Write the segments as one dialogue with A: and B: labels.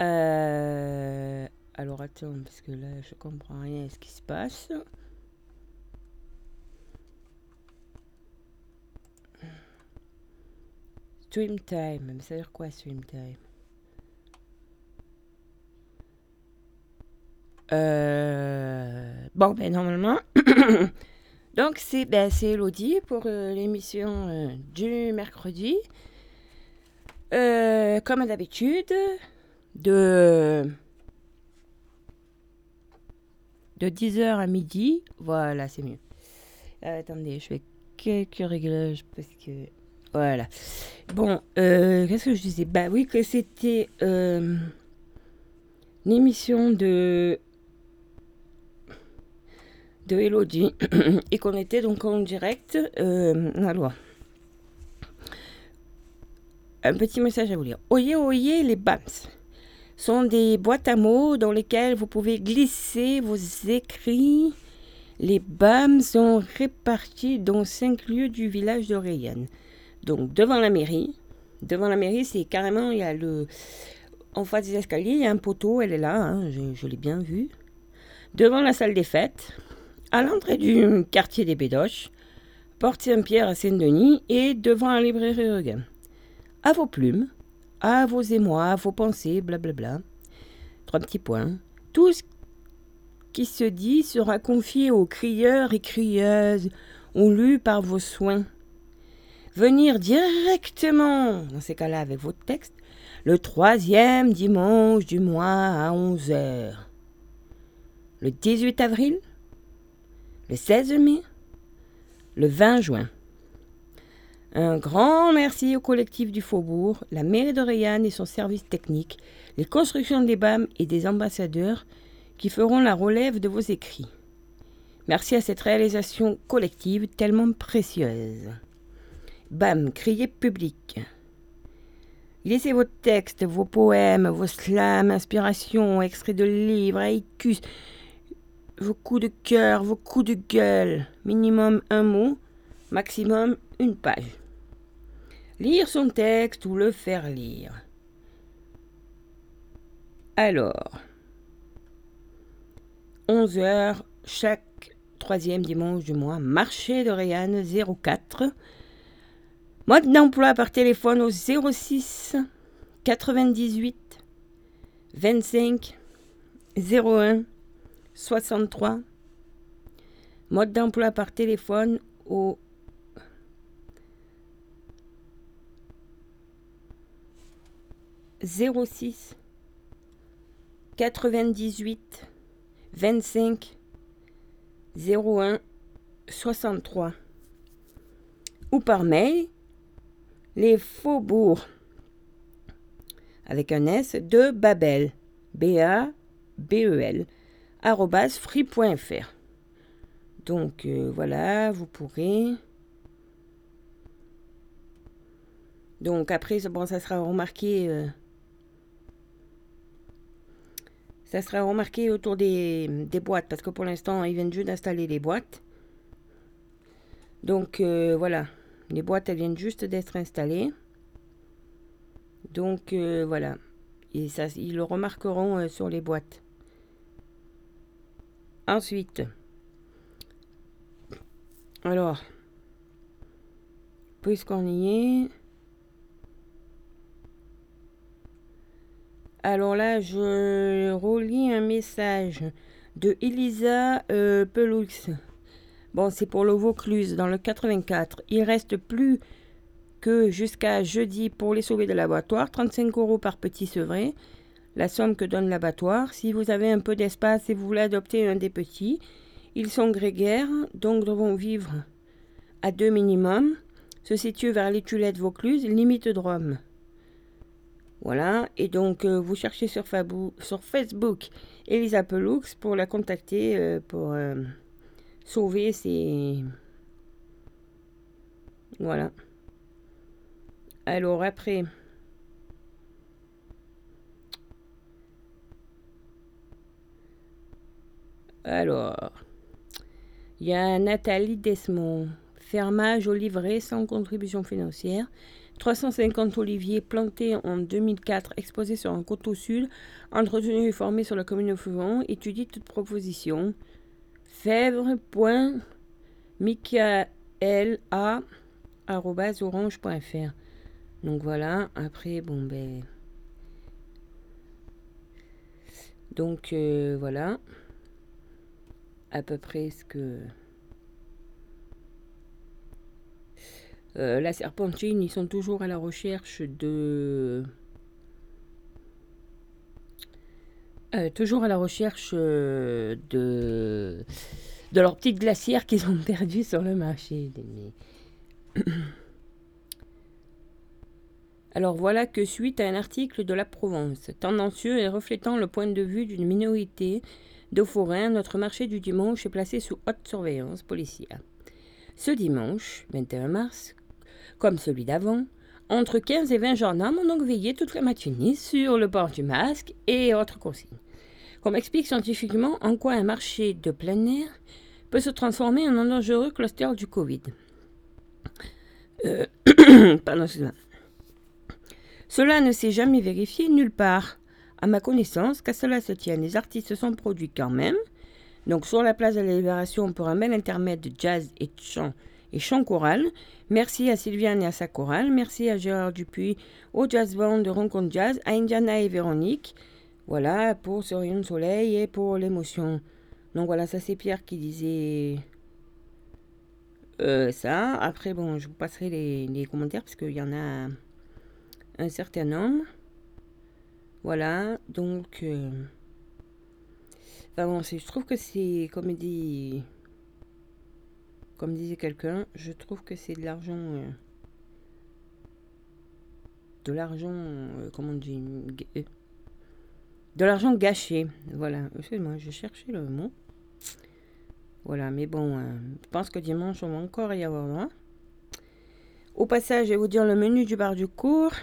A: Euh, alors attends, parce que là, je comprends rien à ce qui se passe. Stream time, mais ça veut dire quoi stream time? Euh, bon, ben normalement. Donc, c'est ben, Elodie pour euh, l'émission du mercredi. Comme d'habitude, de, de 10h à midi. Voilà, c'est mieux. attendez, je fais quelques réglages parce que. Voilà. Bon, qu'est-ce que je disais? Bah oui, que c'était une émission de de Elodie et qu'on était donc en direct. Euh, alors, un petit message à vous lire. Oyez, oyez, les BAMS sont des boîtes à mots dans lesquelles vous pouvez glisser vos écrits. Les BAM sont répartis dans cinq lieux du village de. Donc, devant la mairie. Devant la mairie, c'est carrément, il y a le. En face des escaliers, il y a un poteau, elle est là, hein, je, l'ai bien vu. Devant la salle des fêtes, à l'entrée du quartier des Bédoches, porte Saint-Pierre à Saint-Denis et devant la librairie Regain. À vos plumes, à vos émois, à vos pensées, blablabla. Trois petits points. Tout ce qui se dit sera confié aux crieurs et crieuses ou lu par vos soins. Venir directement, dans ces cas-là avec votre texte, le troisième dimanche du mois à 11 h Le 18 avril, le 16 mai, le 20 juin. Un grand merci au collectif du Faubourg, la mairie de et son service technique, les constructions des BAM et des ambassadeurs qui feront la relève de vos écrits. Merci à cette réalisation collective tellement précieuse. BAM, criez public. Laissez vos textes, vos poèmes, vos slams, inspirations, extraits de livres, haïkus, vos coups de cœur, vos coups de gueule, minimum un mot, maximum une page. Lire son texte ou le faire lire. Alors, 11 heures chaque troisième dimanche du mois, marché de Réanne 04. Mode d'emploi par téléphone au 06 98 25 01 63. Mode d'emploi par téléphone au zéro six quatre-vingt-dix-huit vingt-cinq zéro un soixante-trois ou par mail les faubourgs avec un S de Babel B A B E L. Donc euh, voilà, vous pourrez. Donc après, bon, ça sera remarqué. Euh, ça sera remarqué autour des, des, boîtes parce que pour l'instant, ils viennent juste d'installer les boîtes. Donc euh, voilà, les boîtes, elles viennent juste d'être installées. Donc voilà, et ça, ils le remarqueront sur les boîtes. Ensuite, alors, puisqu'on y est, alors là, je relis un message de Elisa euh, Pelux. Bon, c'est pour le Vaucluse dans le 84. Il reste plus que jusqu'à jeudi pour les sauver de l'abattoir. 35 euros par petit sevré la somme que donne l'abattoir. Si vous avez un peu d'espace et vous voulez adopter un des petits, ils sont grégaires, donc devront vivre à deux minimum, se situe vers les Tulettes Vaucluse, limite de Rome. Voilà, et donc euh, vous cherchez sur, Facebook Elisa Pelux pour la contacter euh, pour euh, sauver ses. Voilà. Alors après. Alors, il y a Nathalie Desmond. Fermage au livret sans contribution financière. 350 oliviers plantés en 2004, exposés sur un coteau sud, entretenus et formés sur la commune de Fauvent. Étudie toute proposition. Fèvre.michaela.orange.fr Donc voilà, après, bon ben. Donc euh, voilà. À peu près ce que. Euh, la serpentine, ils sont toujours à la recherche de. Euh, toujours à la recherche euh, de, de leur petite glacière qu'ils ont perdue sur le marché. Alors voilà que suite à un article de la Provence, tendancieux et reflétant le point de vue d'une minorité de forains, notre marché du dimanche est placé sous haute surveillance policière. Ce dimanche, 21 mars, comme celui d'avant, entre 15 et 20 gendarmes ont donc veillé toute la matinée sur le port du masque et autres consignes. Comme explique scientifiquement en quoi un marché de plein air peut se transformer en un dangereux cluster du Covid. Euh, pardon, Cela ne s'est jamais vérifié nulle part. À ma connaissance, qu'à cela se tienne, les artistes se sont produits quand même. Donc sur la place de la Libération, pour un bel intermède de jazz et de chant et chant choral. Merci à Sylviane et à sa chorale. Merci à Gérard Dupuis, au Jazz Band de Rencontre Jazz, à Indiana et Véronique. Voilà, pour ce rayon de soleil et pour l'émotion. Donc voilà, ça c'est Pierre qui disait euh, ça. Après, bon, je vous passerai les, commentaires parce qu'il y en a un, certain nombre. Voilà, donc... Euh, enfin bon, je trouve que c'est, comme dit comme disait quelqu'un, je trouve que c'est de l'argent. Euh, de l'argent. Euh, comment on dit euh, De l'argent gâché. Voilà. Excusez-moi, je cherchais le mot. Voilà, mais bon, je pense que dimanche, on va encore y avoir droit. Au passage, je vais vous dire le menu du bar du cours.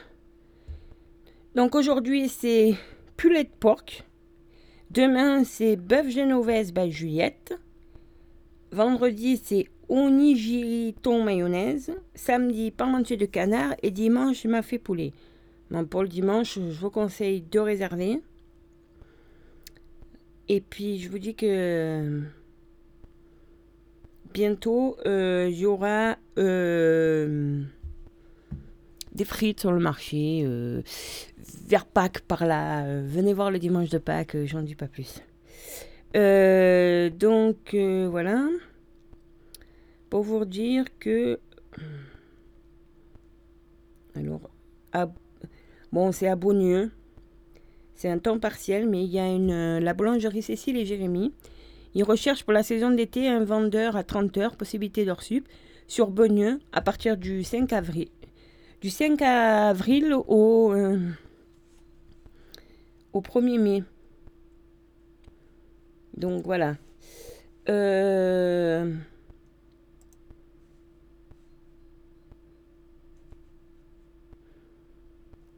A: Donc aujourd'hui, c'est poulet de porc. Demain, c'est bœuf génovaise by Juliette. Vendredi, c'est onigiri thon mayonnaise. Samedi, parmentier de canard. Et dimanche, m'a fait poulet. Bon, pour le dimanche, je vous conseille de réserver. Et puis, je vous dis que bientôt, euh, il y aura euh, des frites sur le marché. Euh, vers Pâques, par là. venez voir le dimanche de Pâques, j'en dis pas plus. donc, voilà pour vous dire que. Alors, bon, c'est à Beaunieu. C'est un temps partiel, mais il y a une, la boulangerie Cécile et Jérémy. Ils recherchent pour la saison d'été un vendeur à 30 heures, possibilité d'heure sup, sur Beaunieu à partir du 5 avril. Du 5 avril au, euh, au 1er mai. Donc voilà. Euh,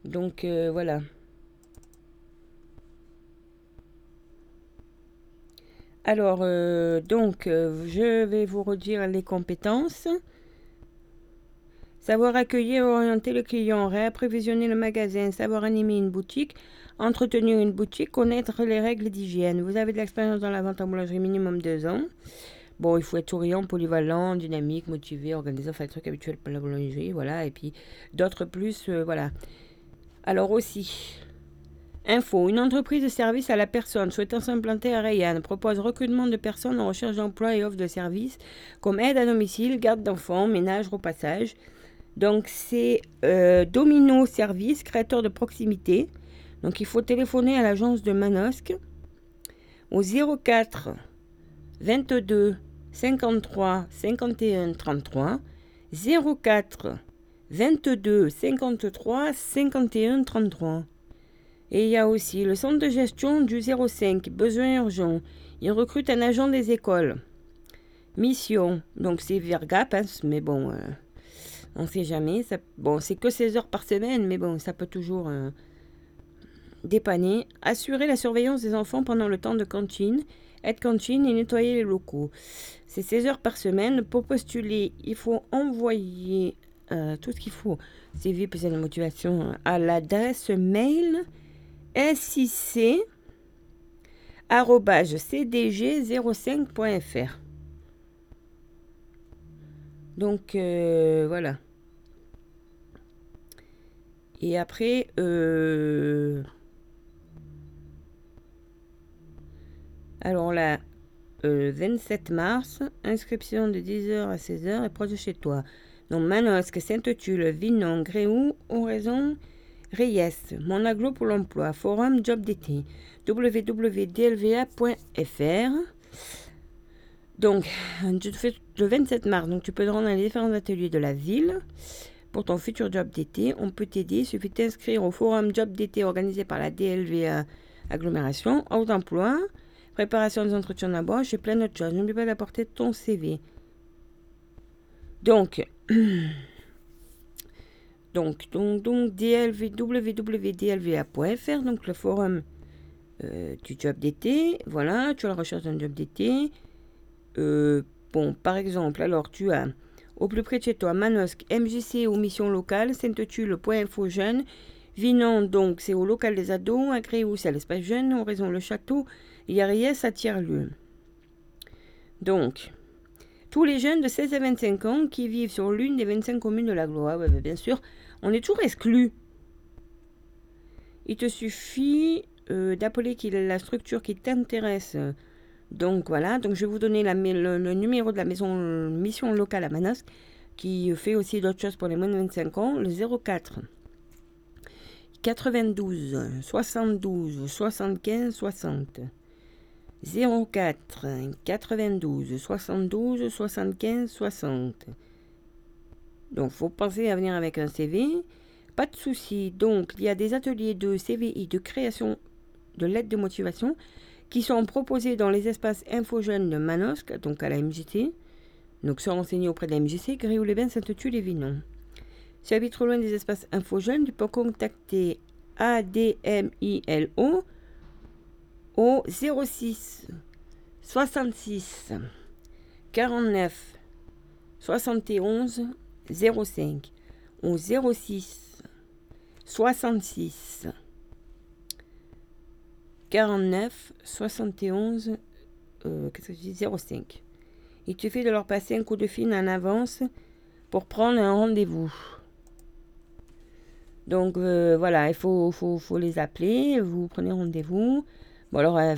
A: Donc euh, voilà. Alors, euh, donc, euh, je vais vous redire les compétences. Savoir accueillir et orienter le client, réapprévisionner le magasin, savoir animer une boutique, entretenir une boutique, connaître les règles d'hygiène. Vous avez de l'expérience dans la vente en boulangerie minimum deux ans. Bon, il faut être souriant, polyvalent, dynamique, motivé, organiser, enfin, les trucs habituels pour la boulangerie, voilà. Et puis, d'autres plus, voilà. Alors aussi, info, une entreprise de service à la personne souhaitant s'implanter à Rayanne propose recrutement de personnes en recherche d'emploi et offre de services comme aide à domicile, garde d'enfants, ménage, repassage. Donc c'est euh, Domino Service, créateur de proximité. Donc il faut téléphoner à l'agence de Manosque au 04 22 53 51 33 04 22 53 51 33. Et il y a aussi le centre de gestion du 05, besoin urgent. Il recrute un agent des écoles. Mission, donc c'est Vergap, hein, mais bon, euh, on ne sait jamais. Bon, c'est que 16 heures par semaine, mais bon, ça peut toujours euh, dépanner. Assurer la surveillance des enfants pendant le temps de cantine, être cantine et nettoyer les locaux. C'est 16 heures par semaine. Pour postuler, il faut envoyer euh, tout ce qu'il faut. CV, plus de motivation à l'adresse mail sic cdg05.fr. Donc euh, voilà. Et après, euh, alors là, 27 mars, inscription de 10h à 16h et proche de chez toi. Manosque, Sainte-Tulle, Vinon, Gréoux, Oraison, Reyes, mon aglo pour l'emploi, forum job d'été, www.dlva.fr. Donc, le 27 mars, donc tu peux te rendre dans les différents ateliers de la ville pour ton futur job d'été. On peut t'aider. Il suffit de t'inscrire au forum job d'été organisé par la DLVA agglomération, haut emploi, préparation des entretiens d'embauche et plein d'autres choses. N'oublie pas d'apporter ton CV. Donc, donc, donc, donc www.dlva.fr, donc le forum euh, du job d'été. Voilà, tu as la recherche d'un job d'été. Euh, bon, par exemple, alors tu as au plus près de chez toi Manosque, MJC ou mission locale, Sainte-Tulle, Point Jeune. Vinon, donc, c'est au local des ados. Agréou, c'est à l'espace jeune. Raison le château. Yariès à tiers-lieu. Donc, tous les jeunes de 16 à 25 ans qui vivent sur l'une des 25 communes de la Gloire, bah, bien sûr, on est toujours exclu. Il te suffit euh, d'appeler la structure qui t'intéresse donc voilà, donc je vais vous donner le, numéro de la maison mission locale à Manosque qui fait aussi d'autres choses pour les moins de 25 ans, le 04 92 72 75 60. 04 92 72 75 60. Donc faut penser à venir avec un CV. Pas de souci. Donc il y a des ateliers de CVI de création de lettres de motivation qui sont proposés dans les espaces info jeunes de Manosque, donc à la MJT. Donc se renseigner auprès de la MJC, Gréoux-les-Bains, Sainte-Tulle-les-Vinon. Si tu habites trop loin des espaces info jeunes, tu peux contacter ADMILO au 06 66 49 71 05 au 06 66 49 71 euh, qu'est-ce que je dis 05. Il suffit de leur passer un coup de fil en avance pour prendre un rendez-vous. Donc euh, voilà, il faut, faut, faut, les appeler, vous prenez rendez-vous. Alors, euh,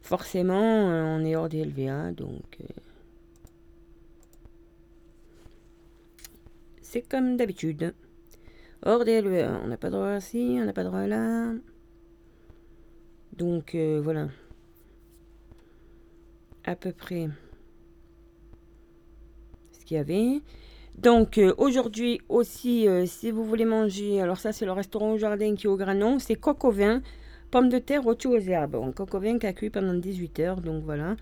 A: forcément, on est hors des LVA, donc... c'est comme d'habitude. Hors des LVA, on n'a pas droit ici, on n'a pas droit là. Donc euh, voilà. À peu près ce qu'il y avait. Donc euh, aujourd'hui aussi, euh, si vous voulez manger, alors ça c'est le restaurant au jardin qui est au Granon, c'est coq au vin, pommes de terre rôties aux herbes. Vin qui a cuit pendant 18 heures, donc voilà.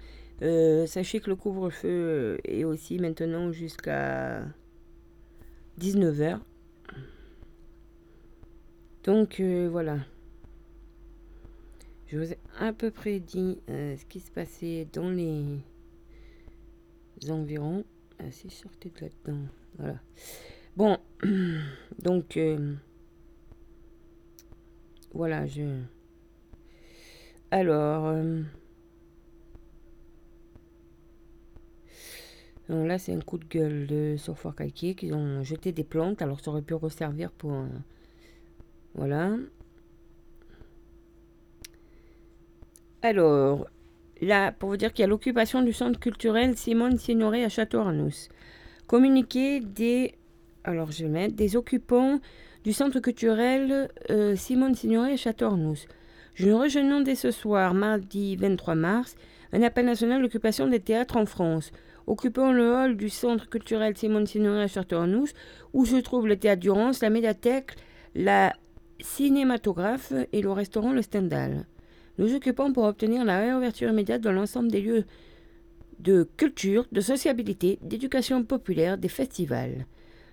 A: sachez que le couvre-feu est aussi maintenant jusqu'à 19 heures. Donc voilà. Je vous ai à peu près dit euh, ce qui se passait dans les environs. Ah, si sortez de là-dedans. Voilà. Bon, donc euh, voilà, je. Alors. Euh, là, c'est un coup de gueule de Surfort Calquier qu'ils ont jeté des plantes. Alors, ça aurait pu resservir pour. voilà. Alors, là, pour vous dire qu'il y a l'occupation du centre culturel Simone Signoret à Château-Arnous. Communiqué des. Alors, je vais des occupants du centre culturel euh, Simone Signoret à Château-Arnous. Je rejoignons dès ce soir, mardi 23 mars, un appel national d'occupation des théâtres en France. Occupons le hall du centre culturel Simone Signoret à Château-Arnous, où se trouve le théâtre Durance, la médiathèque, la cinématographe et le restaurant Le Stendhal nous occupons pour obtenir la réouverture immédiate de l'ensemble des lieux de culture, de sociabilité, d'éducation populaire, des festivals.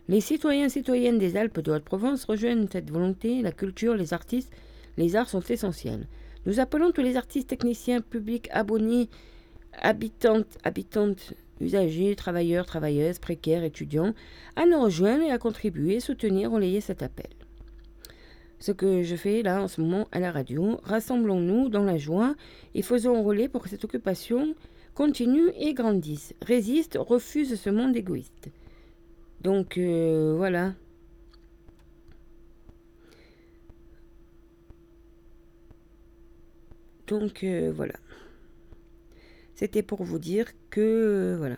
A: Les citoyens et citoyennes des Alpes de Haute-Provence rejoignent cette volonté. La culture, les artistes, les arts sont essentiels. Nous appelons tous les artistes, techniciens, publics, abonnés, habitantes, habitantes usagers, travailleurs, travailleuses, précaires, étudiants, à nous rejoindre et à contribuer, soutenir, relayer cet appel. Ce que je fais là en ce moment à la radio, rassemblons-nous dans la joie et faisons relais pour que cette occupation continue et grandisse, résiste, refuse ce monde égoïste. Donc euh, voilà. Donc euh, voilà. C'était pour vous dire que euh, voilà.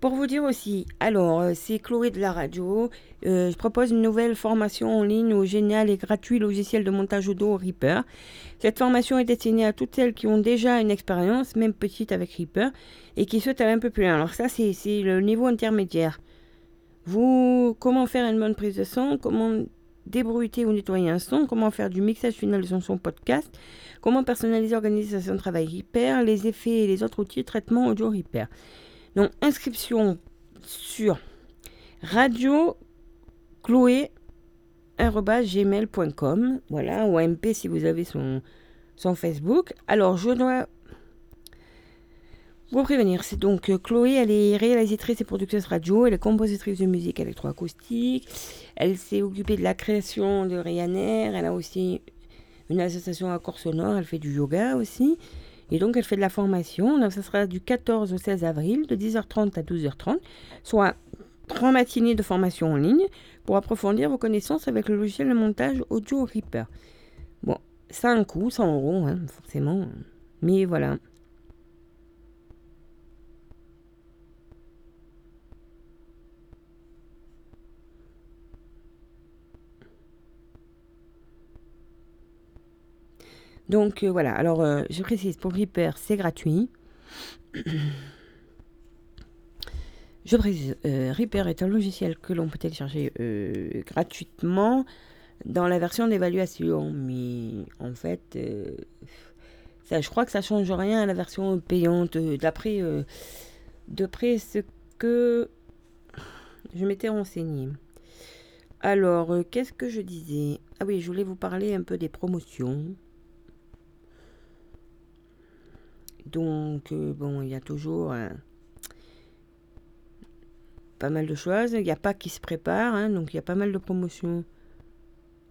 A: Pour vous dire aussi, alors c'est Chloé de la radio. je propose une nouvelle formation en ligne au génial et gratuit logiciel de montage audio Reaper. Cette formation est destinée à toutes celles qui ont déjà une expérience, même petite avec Reaper, et qui souhaitent aller un peu plus loin. Alors ça, c'est le niveau intermédiaire. Vous, comment faire une bonne prise de son, comment débruiter ou nettoyer un son, comment faire du mixage final de son podcast, comment personnaliser, organiser son travail Reaper, les effets et les autres outils de traitement audio Reaper. Donc, inscription sur radio gmail.com voilà ou MP si vous avez son, son Facebook alors je dois vous prévenir, c'est donc euh, Chloé, elle est réalisatrice et productrice radio, elle est compositrice de musique électroacoustique, elle s'est occupée de la création de Ryanair, elle a aussi une association à corps sonore, elle fait du yoga aussi, et donc elle fait de la formation, donc ça sera du 14 au 16 avril, de 10h30 à 12h30, soit trois matinées de formation en ligne pour approfondir vos connaissances avec le logiciel de montage Audio Reaper. Bon, ça a un coût, 100 euros, hein, forcément, mais voilà. Donc euh, voilà, alors euh, je précise, pour Reaper, c'est gratuit. je précise, euh, Reaper est un logiciel que l'on peut télécharger gratuitement dans la version d'évaluation. Mais en fait, je crois que ça change rien à la version payante. D'après d'après ce que je m'étais renseigné. Alors, qu'est-ce que je disais? Ah oui, je voulais vous parler un peu des promotions. Donc, euh, bon, il y a toujours euh, pas mal de choses. Il y a Pâques qui se prépare, hein, donc il y a pas mal de promotions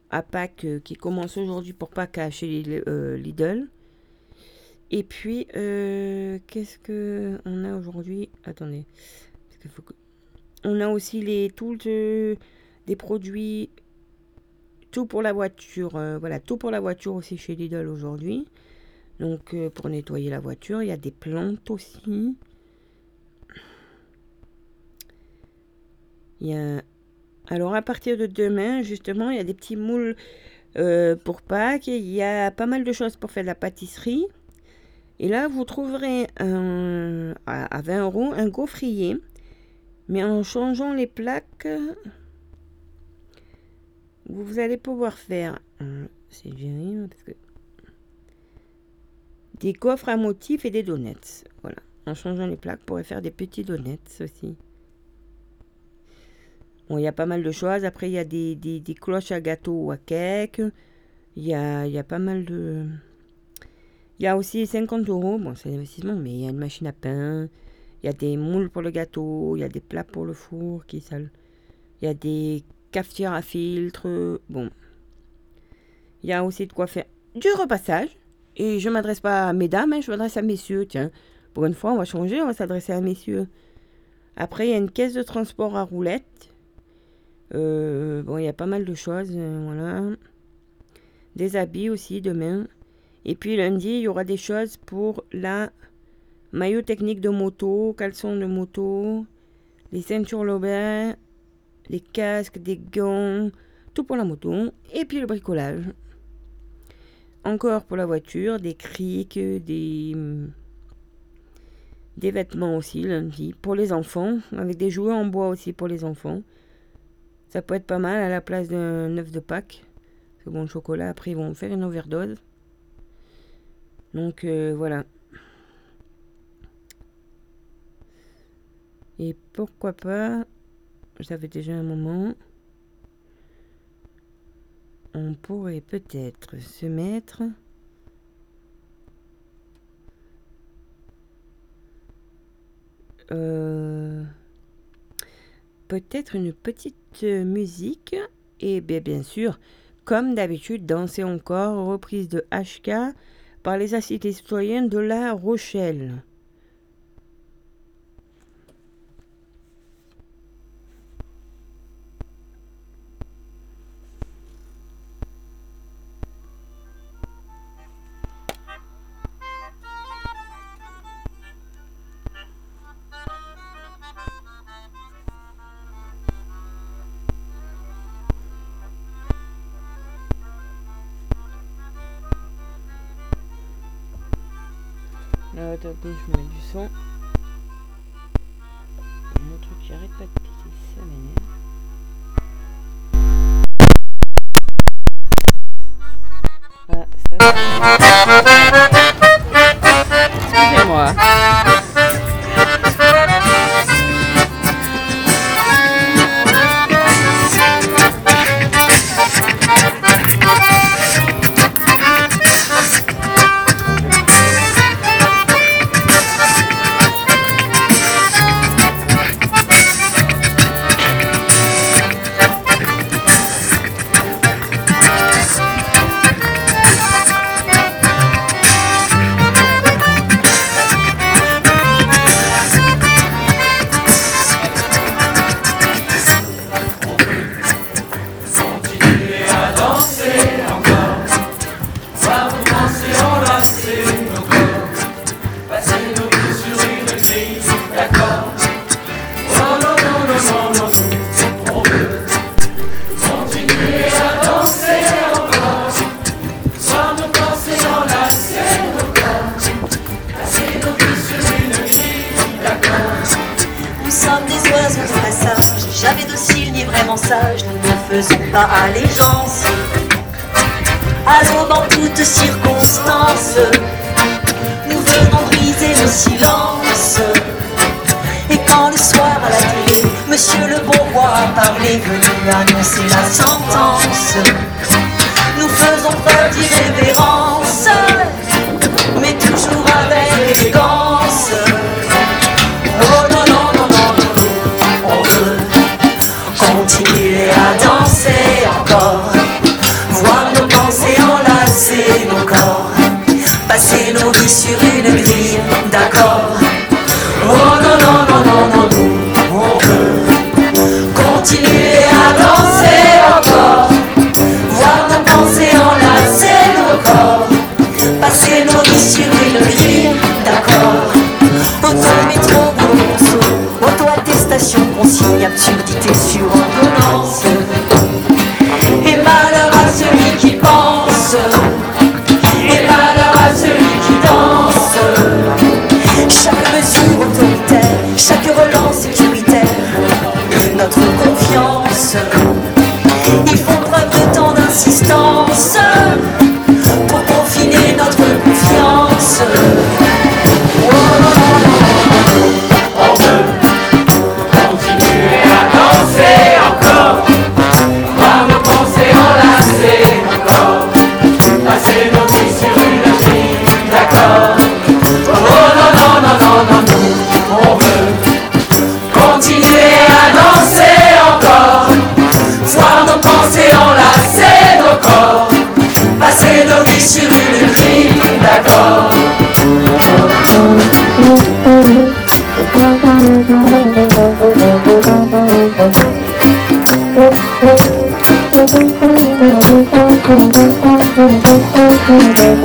A: à Pâques euh, qui commencent aujourd'hui pour Pâques chez Lidl. Et puis, qu'est-ce que on a aujourd'hui? Attendez. On a aussi les tools des produits tout pour la voiture. voilà, tout pour la voiture aussi chez Lidl aujourd'hui. Donc euh, pour nettoyer la voiture, il y a des plantes aussi. Il y a... Alors à partir de demain, justement, il y a des petits moules euh, pour Pâques. Il y a pas mal de choses pour faire de la pâtisserie. Et là, vous trouverez un, à, 20 euros un gaufrier. Mais en changeant les plaques, vous allez pouvoir faire... Euh, c'est bien parce que des coffres à motifs et des donuts. Voilà. En changeant les plaques, on pourrait faire des petits donuts aussi. Bon, il y a pas mal de choses. Après, il y a des, cloches à gâteau ou à cake. Il y a, pas mal de... Il y a aussi 50 euros. Bon, c'est l'investissement, mais il y a une machine à pain. Il y a des moules pour le gâteau. Il y a des plats pour le four qui Il y a des cafetières à filtre. Bon. Il y a aussi de quoi faire du repassage. Et je ne m'adresse pas à mesdames, hein, je m'adresse à messieurs. Tiens, pour une fois, on va changer, on va s'adresser à messieurs. Après, il y a une caisse de transport à roulettes. Euh, bon, il y a pas mal de choses, euh, voilà. Des habits aussi demain. Et puis lundi, il y aura des choses pour la maillot technique de moto, caleçon de moto, les ceintures lobins, les casques, des gants, tout pour la moto. Et puis le bricolage encore pour la voiture, des crics, des, des vêtements aussi lundi pour les enfants, avec des jouets en bois aussi pour les enfants. Ça peut être pas mal à la place d'un œuf de Pâques. Parce que bon, chocolat, après, ils vont faire une overdose. Donc euh, voilà. Et pourquoi pas, ça fait déjà un moment on pourrait peut-être se mettre
B: euh, peut-être une petite musique et bien, bien sûr, comme d'habitude, danser encore, reprise de HK par les assises citoyennes de La Rochelle. Attendez, je mets du son. Mon truc qui arrête pas de piquer, ça m'énerve. Ah, ça... Excusez-moi.
C: Continue
A: à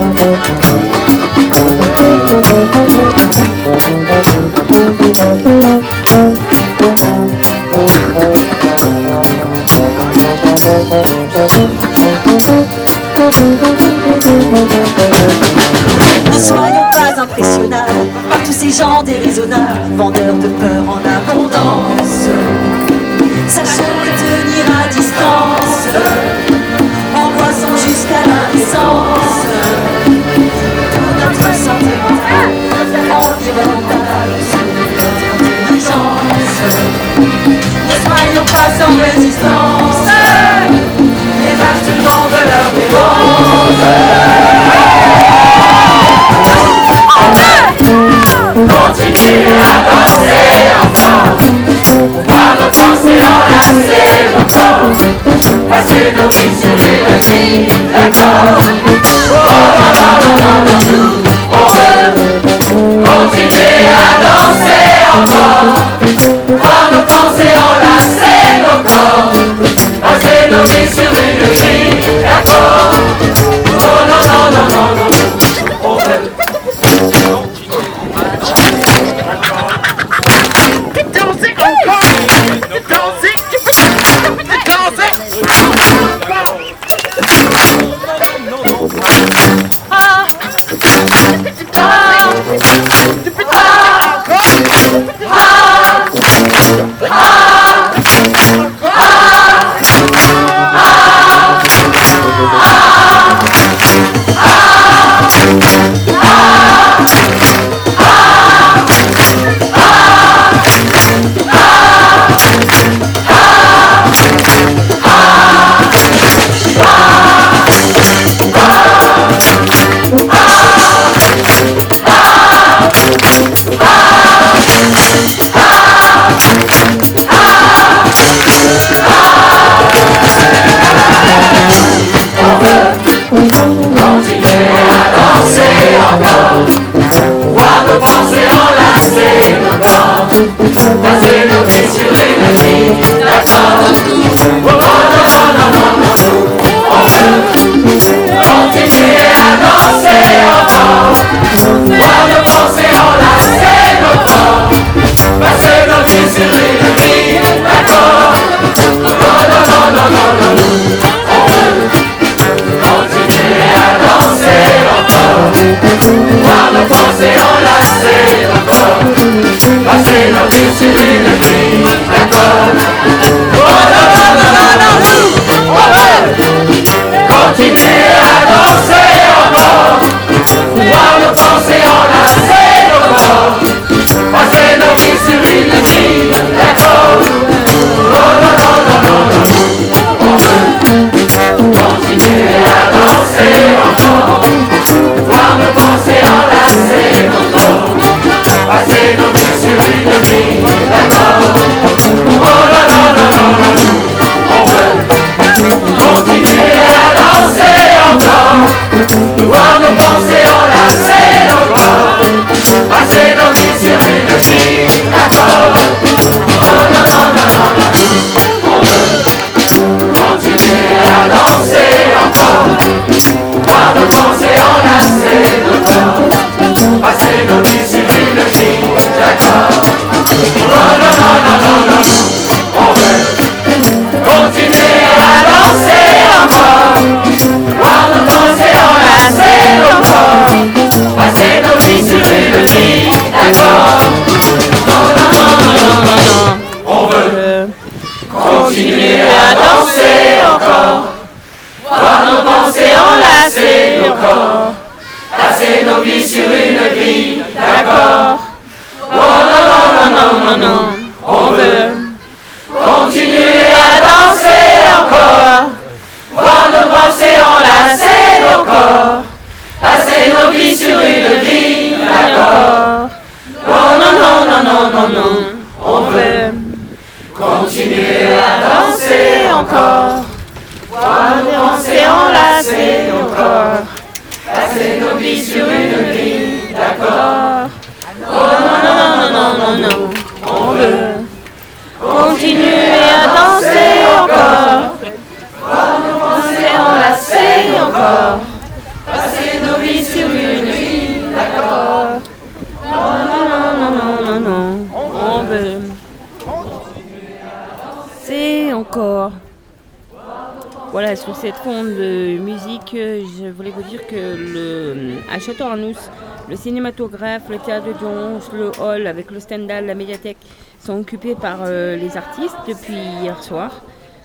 D: Le cinématographe, le théâtre de Dion, le hall avec le Stendhal, la médiathèque sont occupés par euh, les artistes depuis hier soir.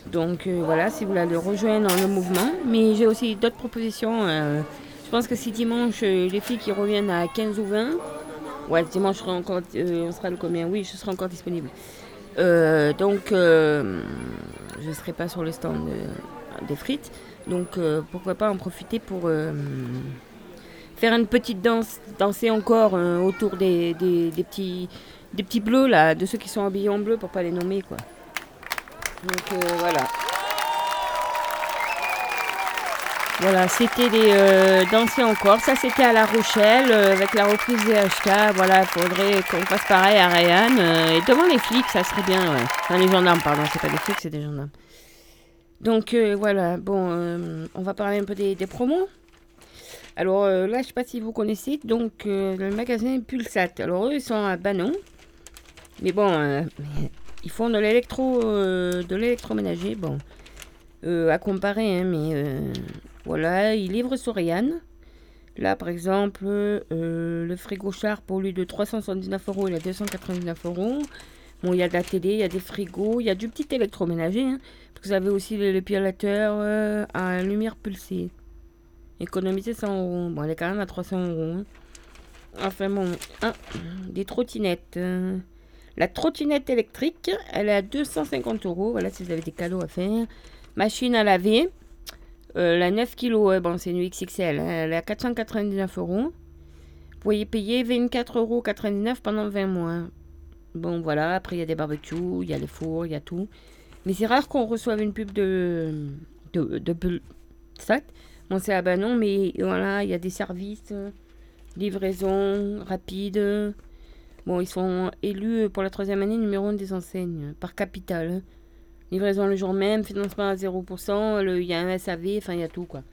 D: Donc euh, voilà, si vous voulez rejoindre dans le mouvement. Mais j'ai aussi d'autres propositions. Euh, je pense que si dimanche, les filles qui reviennent à 15 ou 20, ouais, dimanche, encore, on sera le combien? Oui, je serai encore disponible. donc, je ne serai pas sur le stand des frites. Donc, pourquoi pas en profiter pour faire une petite danse, danser encore euh, autour des, des, petits, des petits bleus, là, de ceux qui sont habillés en bleu pour ne pas les nommer. quoi. Donc euh, voilà.
A: Voilà, c'était les euh, danser encore, Ça, c'était à La Rochelle euh, avec la reprise des HK. Voilà, faudrait qu'on fasse pareil à Ryan. Et devant les flics, ça serait bien, ouais. Enfin, les gendarmes, pardon, c'est pas des flics, c'est des gendarmes. Donc, voilà, bon, on va parler un peu des promos. Alors euh, là, je sais pas si vous connaissez, donc euh, le magasin Pulsat. Alors eux, ils sont à Banon. Mais bon, euh, ils font de l'électro, de l'électroménager. Bon, à comparer, hein, mais voilà, ils livrent sur Yann. Là, par exemple, le frigo Sharp, au lieu de 379 euros, il a 299 euros. Bon, il y a de la télé, il y a des frigos, il y a du petit électroménager. Hein. Vous avez aussi le, le à lumière pulsée. Économiser 100 euros. Bon, elle est quand même à 300 euros. hein. Enfin bon, ah, des trottinettes. euh. La trottinette électrique, elle est à 250 euros. Voilà, si vous avez des cadeaux à faire. Machine à laver. euh, la 9 kg, bon, c'est une XXL. hein, elle est à 499 euros. Vous pouvez payer 24,99 euros pendant 20 mois. Bon, voilà. Après, il y a des barbecues, il y a les fours, il y a tout. Mais c'est rare qu'on reçoive une pub de, de, de Pulsat. Bon, c'est à Banon, mais voilà, il y a des services, euh, livraison rapide. Bon, ils sont élus pour la troisième année numéro 1 des enseignes, euh, par capitale. hein. Livraison le jour même, financement à 0%, le- il y a un SAV, enfin, il y a tout, quoi.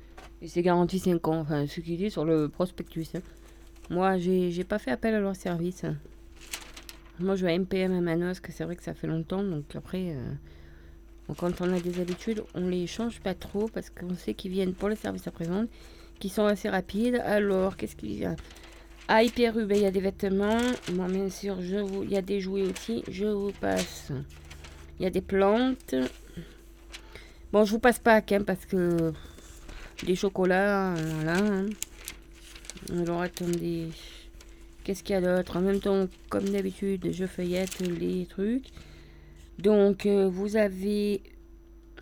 A: Et c'est garanti 5 ans, enfin, ce qui dit sur le prospectus. hein. Moi, j'ai j'ai pas fait appel à leur service. Moi, je vais à MPM à Manosque, c'est vrai que ça fait longtemps, donc après... euh, Bon, quand on a des habitudes, on les change pas trop parce qu'on sait qu'ils viennent pour le service après-vente, qui sont assez rapides. Alors, qu'est-ce qu'il y a? Ah, ben, il y a des vêtements. Moi, bien sûr, je vous... il y a des jouets aussi. Je vous passe. Il y a des plantes. Bon, je vous passe pas hein, parce que des chocolats, voilà. hein. Alors, attendez. Qu'est-ce qu'il y a d'autre? En même temps, comme d'habitude, je feuillette les trucs. Donc, euh, vous avez.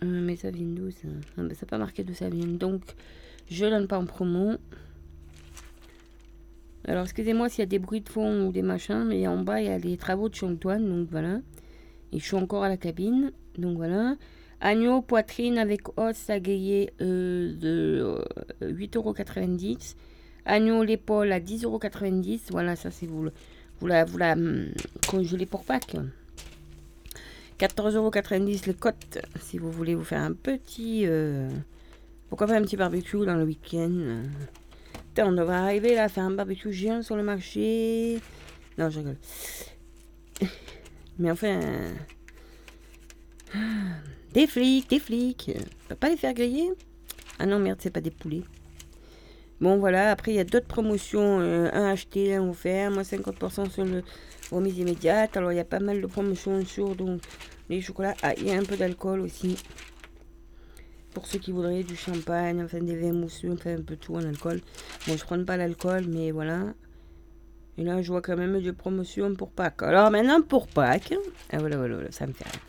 A: euh, mais ça vient d'où ça? Ah, Ça n'a pas marqué d'où ça vient. Donc, je donne pas en promo. Alors, excusez-moi s'il y a des bruits de fond ou des machins, mais en bas, il y a les travaux de Antoine. Donc, voilà. Et je suis encore à la cabine. Donc, voilà. Agneau, poitrine avec os agayé euh, de euh, 8,90€. Agneau, l'épaule à 10,90€. Voilà, ça, c'est vous, vous la, vous la hum, pour Pâques. 14,90€ les côtes, si vous voulez vous faire un petit... euh, pourquoi pas un petit barbecue dans le week-end on devrait arriver là à faire un barbecue géant sur le marché. Non, je rigole. Mais enfin... euh, Des flics, des flics. On peut pas les faire griller? Ah non, merde, c'est pas des poulets. Bon, voilà. Après, il y a d'autres promotions. euh, un acheté, un offert. Moi, 50% sur le remise immédiate. Alors, il y a pas mal de promotions sur donc, les chocolats. Ah, il y a un peu d'alcool aussi. Pour ceux qui voudraient du champagne, enfin des vins mousseux, enfin un peu tout en alcool. Bon, je prends pas l'alcool, mais voilà. Et là, je vois quand même des promotions pour Pâques. Alors maintenant, pour Pâques, ah voilà, voilà, voilà, ça me fait rire.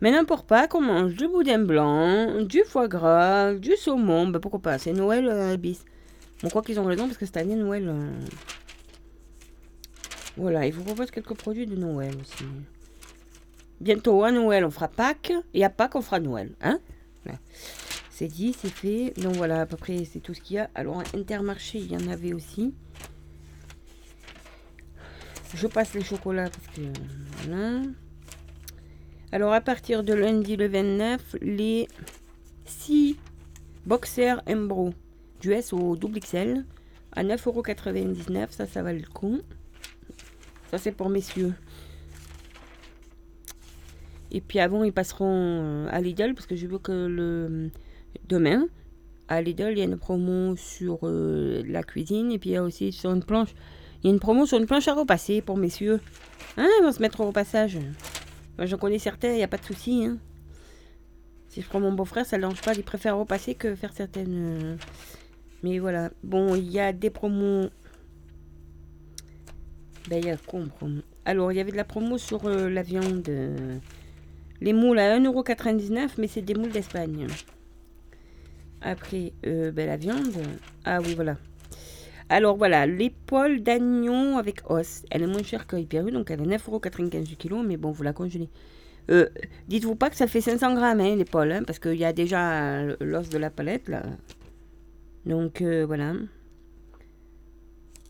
A: Maintenant, pour Pâques, on mange du boudin blanc, du foie gras, du saumon. Ben, pourquoi pas C'est Noël euh. Bon, quoi qu'ils ont raison, parce que cette année, Noël... euh, Voilà, il vous propose quelques produits de Noël aussi. Bientôt, à Noël, on fera Pâques. Et à Pâques, on fera Noël. Hein. C'est dit, c'est fait. Donc voilà, à peu près, c'est tout ce qu'il y a. Alors, Intermarché, il y en avait aussi. Je passe les chocolats parce que... Voilà. Alors, à partir de lundi le 29, les 6 boxers Embro du S au double XL à 9,99€. Ça, ça va le coup. Ça, c'est pour messieurs. Et puis avant, ils passeront euh, à Lidl parce que je veux que le demain, à Lidl, il y a une promo sur euh, la cuisine et puis il y a aussi sur une planche. Il y a une promo sur une planche à repasser pour messieurs. Hein, ils vont se mettre au repassage. Moi, j'en connais certains, il n'y a pas de souci. Hein. Si je prends mon beau-frère, ça ne dérange pas. Il préfère repasser que faire certaines. Mais voilà. Bon, il y a des promos. Ben, il y a quoi promo? Alors, il y avait de la promo sur euh, la viande. euh, Les moules à 1,99€, mais c'est des moules d'Espagne. Après, euh, ben, la viande. Ah oui, voilà. Alors voilà, l'épaule d'agneau avec os. Elle est moins chère que Hyper U, donc elle est 9,95€ du kilo, mais bon, vous la congelez. Dites-vous pas que ça fait 500 grammes, hein, l'épaule, hein, parce qu'il y a déjà l'os de la palette, là. Donc euh, voilà.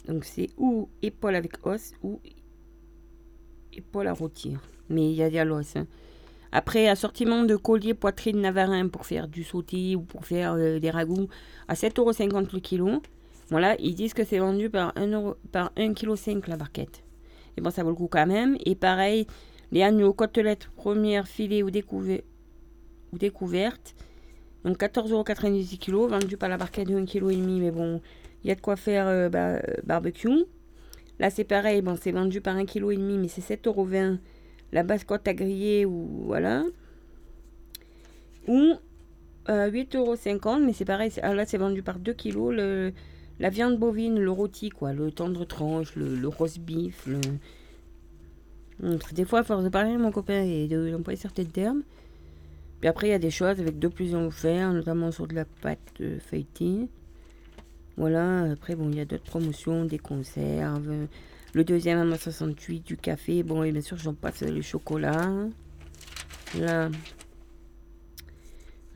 A: Donc c'est ou épaule avec os ou épaule à rôtir. Mais il y a de l'os. hein. Après, assortiment de collier poitrine navarin pour faire du sauté ou pour faire euh, des ragoûts à 7,50€ le kilo. Voilà, ils disent que c'est vendu par 1,5 euro- par 1,5 kg la barquette. Et bon, ça vaut le coup quand même. Et pareil, les agneaux côtelettes première filets ou découvertes. Donc 14,90€ kg, vendu par la barquette de 1,5 kg. Mais bon, il y a de quoi faire euh, bah, euh, barbecue. Là, c'est pareil, bon, c'est vendu par 1,5 kg, mais c'est 7,20€ la basse côte à griller ou voilà. Ou euh, 8,50€, mais c'est pareil, ah, là c'est vendu par 2 kg. La viande bovine, le rôti, quoi, le tendre tranche, le, le roast beef. Des fois, à force de parler mon copain et de- d'employer certains termes, puis après, il y a des choses avec deux plus offerts, notamment sur de la pâte feuilletée. Voilà, après, bon, il y a d'autres promotions, des conserves. Le deuxième à 68, du café. Bon, et bien sûr, j'en passe le chocolat. Là.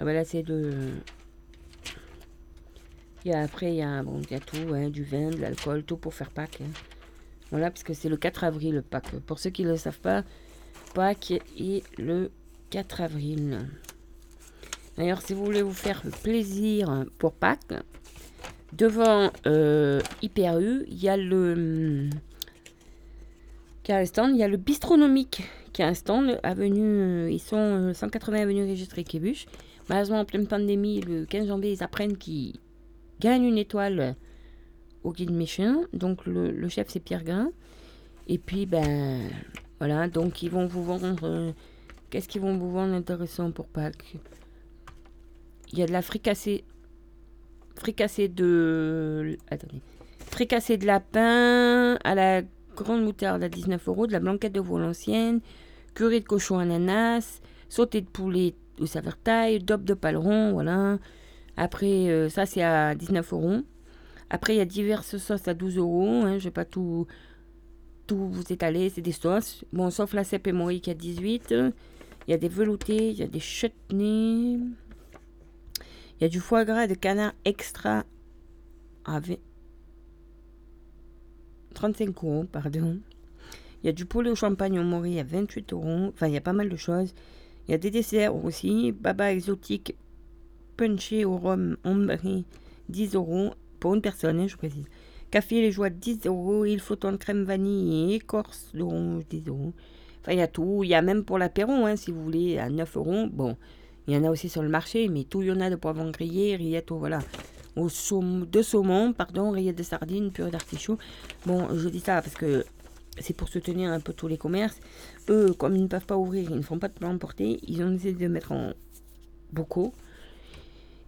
A: Ah ben là, c'est de. Il y a, après, il y a, bon, il y a tout, hein, du vin, de l'alcool, tout pour faire Pâques. hein. Voilà, parce que c'est le 4 avril, le Pâques. Pour ceux qui ne le savent pas, Pâques est le 4 avril. D'ailleurs, si vous voulez vous faire plaisir pour Pâques, devant euh, Hyper U, il y a le. Qui a stand, il y a le bistronomique qui a un stand avenue. euh, Ils sont euh, 180 avenue Régis Kébuche. Malheureusement, en pleine pandémie, le 15 janvier, ils apprennent qu'ils gagnent une étoile au guide Michelin. Donc, le, chef, c'est Pierre Grain. Et puis, ben. Voilà, donc ils vont vous vendre. euh, Qu'est-ce qu'ils vont vous vendre intéressant pour Pâques? Il y a de la fricassée. Fricassée de. Attendez. Fricassée de lapin à la grande moutarde à 19 euros, de la blanquette de veau l'ancienne, curry de cochon ananas, sauté de poulet au saveur taille, dope de paleron, voilà. Après, euh, ça c'est à 19 euros. Après, il y a diverses sauces à 12 euros. Hein, je vais pas tout, tout vous étaler, c'est des sauces. Bon, sauf la cèpe et qui a 18. Il y a des veloutés, il y a des chutneys. Il y a du foie gras de canard extra avec 35 euros, pardon. Il y a du poulet au champagne au mori à 28 euros. Enfin, il y a pas mal de choses. Il y a des desserts aussi. Baba exotique punché au rhum ombré 10 euros pour une personne, hein, je précise. Café les joies 10 euros. Il faut de crème vanille et écorce d'orange 10 euros. Enfin, il y a tout. Il y a même pour l'apéro, hein, si vous voulez, à 9 euros. Bon, il y en a aussi sur le marché, mais tout, il y en a de poivrons grillés, rillettes, voilà. Au saum- de saumon, pardon, rillettes de sardines, purée d'artichaut. Bon, je dis ça parce que c'est pour soutenir un peu tous les commerces. Eux, comme ils ne peuvent pas ouvrir, ils ne font pas de plan emporté, ils ont essayé de mettre en bocaux.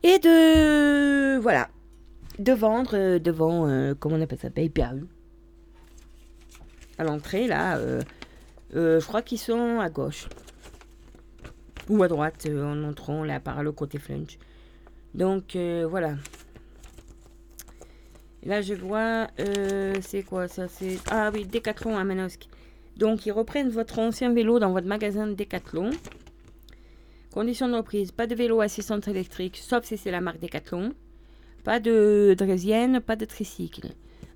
A: Et de... Voilà. De vendre euh, devant, euh, comment on appelle ça, PayPal. À l'entrée, là, euh, je crois qu'ils sont à gauche. Ou à droite, euh, en entrant, là, par le côté flunch. Donc, euh, voilà. Là, je vois, euh, c'est quoi ça C'est Ah oui, Decathlon à Manosque. Donc, ils reprennent votre ancien vélo dans votre magasin Decathlon. Conditions de reprise pas de vélo assistante électrique, sauf si c'est la marque Decathlon. Pas de draisienne, pas de tricycle.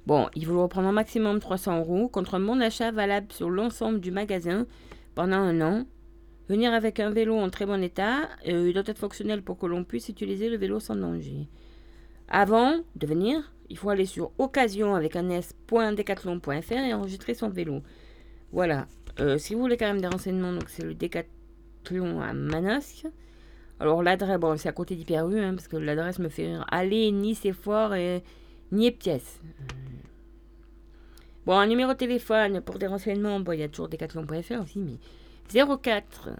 A: Bon, ils vous reprendre un maximum 300 euros contre un bon d'achat valable sur l'ensemble du magasin pendant un an. Venir avec un vélo en très bon état, euh, il doit être fonctionnel pour que l'on puisse utiliser le vélo sans danger. Avant de venir, il faut aller sur occasion avec un s.decathlon.fr et enregistrer son vélo. Voilà. Euh, si vous voulez quand même des renseignements, donc c'est le Decathlon à Manosque. Alors l'adresse, bon, c'est à côté d'Hyper U, hein, parce que l'adresse me fait rire. Allez, ni c'est fort et ni pièce. Bon, un numéro de téléphone pour des renseignements, il y a toujours decathlon.fr aussi, mais 04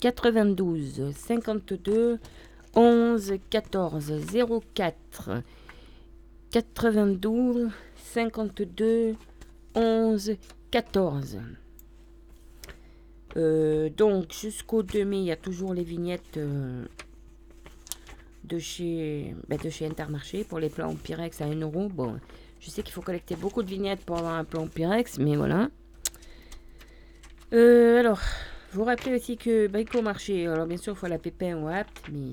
A: 92 52 11 14 04 92 52 11 14. Euh, donc jusqu'au 2 mai, il y a toujours les vignettes euh, de, chez, ben, de chez Intermarché pour les plans Pyrex à 1 euro. Bon, je sais qu'il faut collecter beaucoup de vignettes pour avoir un plan Pyrex, mais voilà. Euh, alors, vous rappelez aussi que Brico Marché, alors bien sûr, il faut la pépin ou apte, mais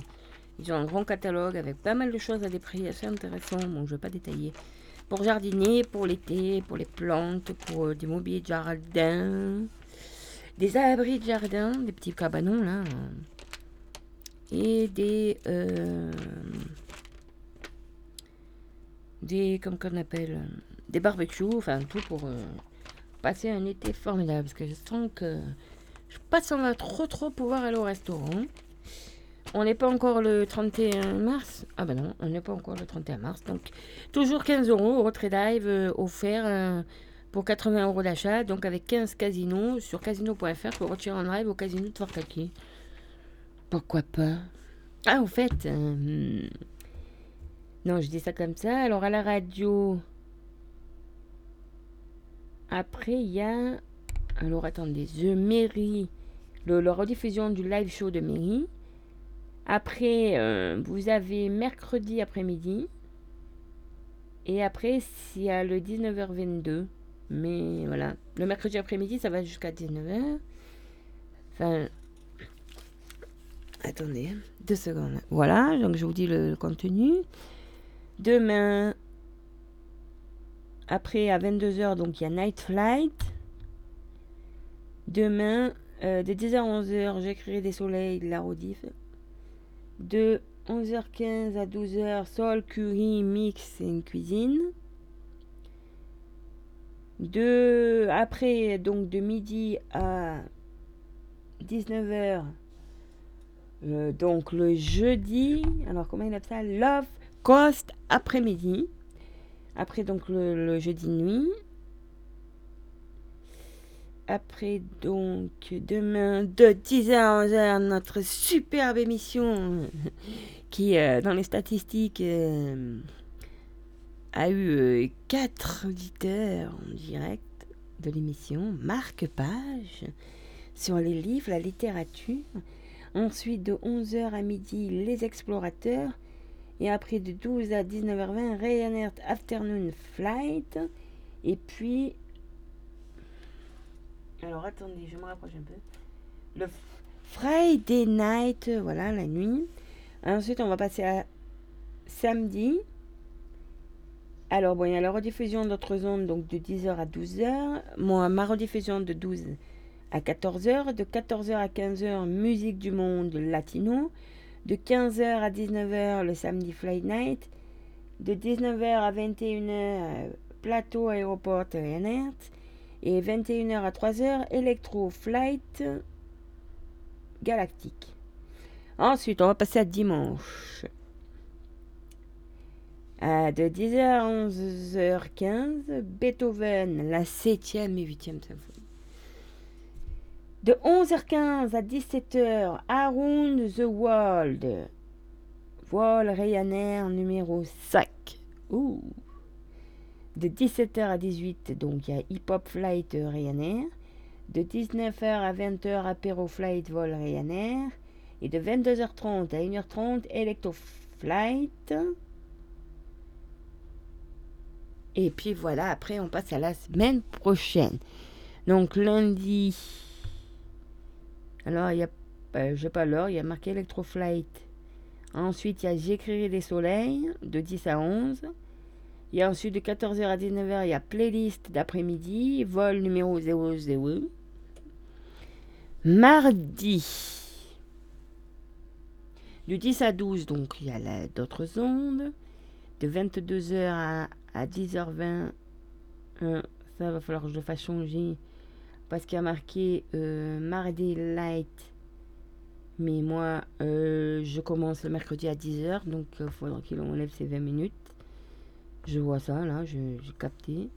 A: Ils ont un grand catalogue avec pas mal de choses à des prix assez intéressants. Bon, je ne vais pas détailler. Pour jardiner, pour l'été, pour les plantes, pour euh, des mobiliers de jardin, des abris de jardin, des petits cabanons là. Et des. euh, des. Comme qu'on appelle Des barbecues, enfin tout pour euh, passer un été formidable. Parce que je sens que. Je passe on va trop trop pouvoir aller au restaurant. On n'est pas encore le 31 mars. Ah ben non, on n'est pas encore le 31 mars. Donc, toujours 15 euros au retrait dive euh, offert euh, pour 80 euros d'achat. Donc, avec 15 casinos sur casino.fr pour retirer en drive au casino de Fort-Calquier. Pourquoi pas? Ah, au fait. Non, je dis ça comme ça. Alors, à la radio. Après, il y a. Alors, attendez. The Mairie. Le, la rediffusion du live show de Mairie. Après, euh, vous avez mercredi après-midi. Et après, y a le 19h22. Mais voilà. Le mercredi après-midi, ça va jusqu'à 19h. Enfin. Attendez, deux secondes. Voilà, donc je vous dis le contenu. Demain, après à 22h, donc il y a Night Flight. Demain, euh, de 10h à 11h, j'écrirai des soleils de la rediff. De 11h15 à 12h, sol, curry, mix et une cuisine. De, après, donc de midi à 19h, euh, donc le jeudi, alors comment il appelle ça? Love Coast après-midi. Après donc le, jeudi nuit. Après donc demain de 10h à 11h notre superbe émission qui euh, dans les statistiques euh, a eu 4 auditeurs en direct de l'émission. Marque page sur les livres, la littérature. Ensuite de 11h à midi les explorateurs. Et après de 12 à 19h20 Ryanair Afternoon Flight. Et puis alors attendez, je me rapproche un peu. Le Friday night, voilà, la nuit. Ensuite, on va passer à samedi. Alors, bon, il y a la rediffusion d'autres zones, donc de 10h à 12h. Moi, ma rediffusion de 12 à 14h. De 14h à 15h, musique du monde latino. De 15h à 19h, le samedi Flight Night. De 19h à 21h, euh, plateau aéroport Ryanair. Et 21h à 3h, Electro Flight Galactique. Ensuite, on va passer à dimanche. Euh, de 10h à 11h15, Beethoven, la 7e et 8e symphonie. De 11h15 à 17h, Around the World, vol Ryanair numéro 5. Ouh. De 17h à 18h, donc il y a Hip Hop Flight Ryanair. De 19h à 20h, Apéro Flight vol Ryanair. Et de 22h30 à 1h30, Electro Flight. Et puis voilà, après on passe à la semaine prochaine. Donc lundi. Alors il y a. euh, je sais pas l'heure, il y a marqué Electroflight. Ensuite il y a J'écrirai des soleils de 10 à 11. Il y a ensuite de 14h à 19h, il y a playlist d'après-midi, vol numéro 00. Mardi. Du 10 à 12, donc il y a d'autres ondes. De 22h à, à 10h20, euh, ça va falloir que je le fasse changer. Parce qu'il y a marqué euh, mardi light. Mais moi, euh, je commence le mercredi à 10h, donc il faudra qu'il enlève ces 20 minutes. Je vois ça, là, j'ai capté.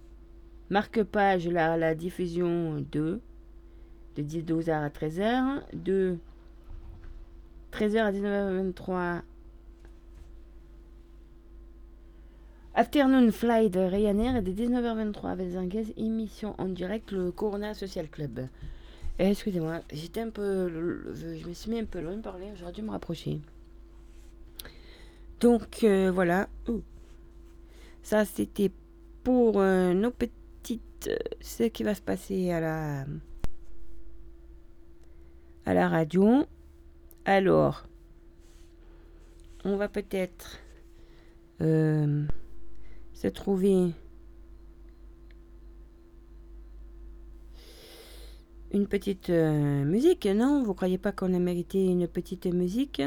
A: Marque page, la, la diffusion 2, de 10 12h à 13h. De 13h à 19h23, Afternoon Flight de Ryanair et de 19h23 avec émission en direct, le Corona Social Club. Eh, Excusez-moi, j'étais un peu. Je me suis mis un peu loin de parler, j'aurais dû me rapprocher. Donc euh, voilà. Ça, c'était pour euh, nos petites. euh, ce qui va se passer à la. à la radio. Alors. on va peut-être se trouver une petite euh, musique, non? Vous croyez pas qu'on a mérité une petite musique?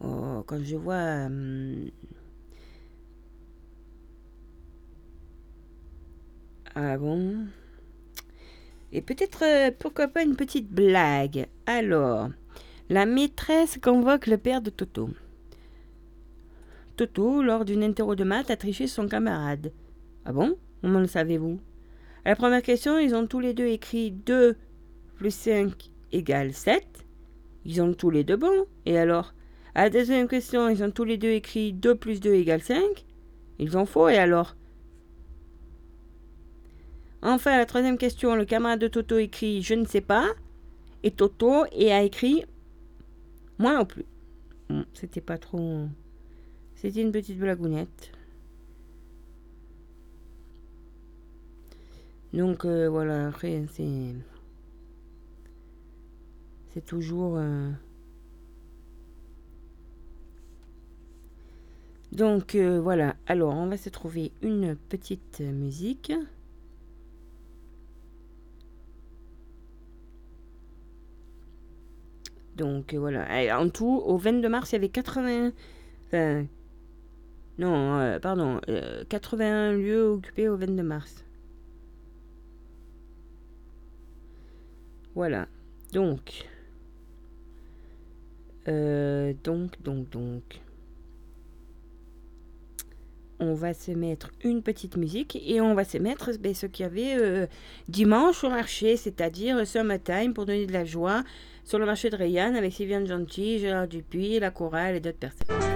A: Oh, quand je vois... hum, Ah bon? Et peut-être, euh, pourquoi pas une petite blague? Alors, la maîtresse convoque le père de Toto. Toto, lors d'une interro de maths, a triché son camarade. Ah bon? Comment le savez-vous? À la première question, ils ont tous les deux écrit 2 plus 5 égale 7. Ils ont tous les deux bon. Et alors? À la deuxième question, ils ont tous les deux écrit 2 plus 2 égale 5. Ils ont faux. Et alors? Enfin, à la troisième question, le camarade de Toto écrit Je ne sais pas. Et Toto et a écrit Moi non plus. C'était pas trop. C'était une petite blagounette. Donc euh, voilà, après, c'est. C'est toujours. euh, Donc euh, voilà, alors on va se trouver une petite musique. Donc voilà, en tout, au 22 mars, il y avait 80... enfin, non, euh, pardon, euh, 81 lieux occupés au 22 mars. Voilà, donc... euh, donc, donc, donc... On va se mettre une petite musique et on va se mettre ben, ce qu'il y avait euh, dimanche au marché, c'est-à-dire Summertime pour donner de la joie sur le marché de Rayanne avec Sylviane Gentil, Gérard Dupuis, La Chorale et d'autres personnes.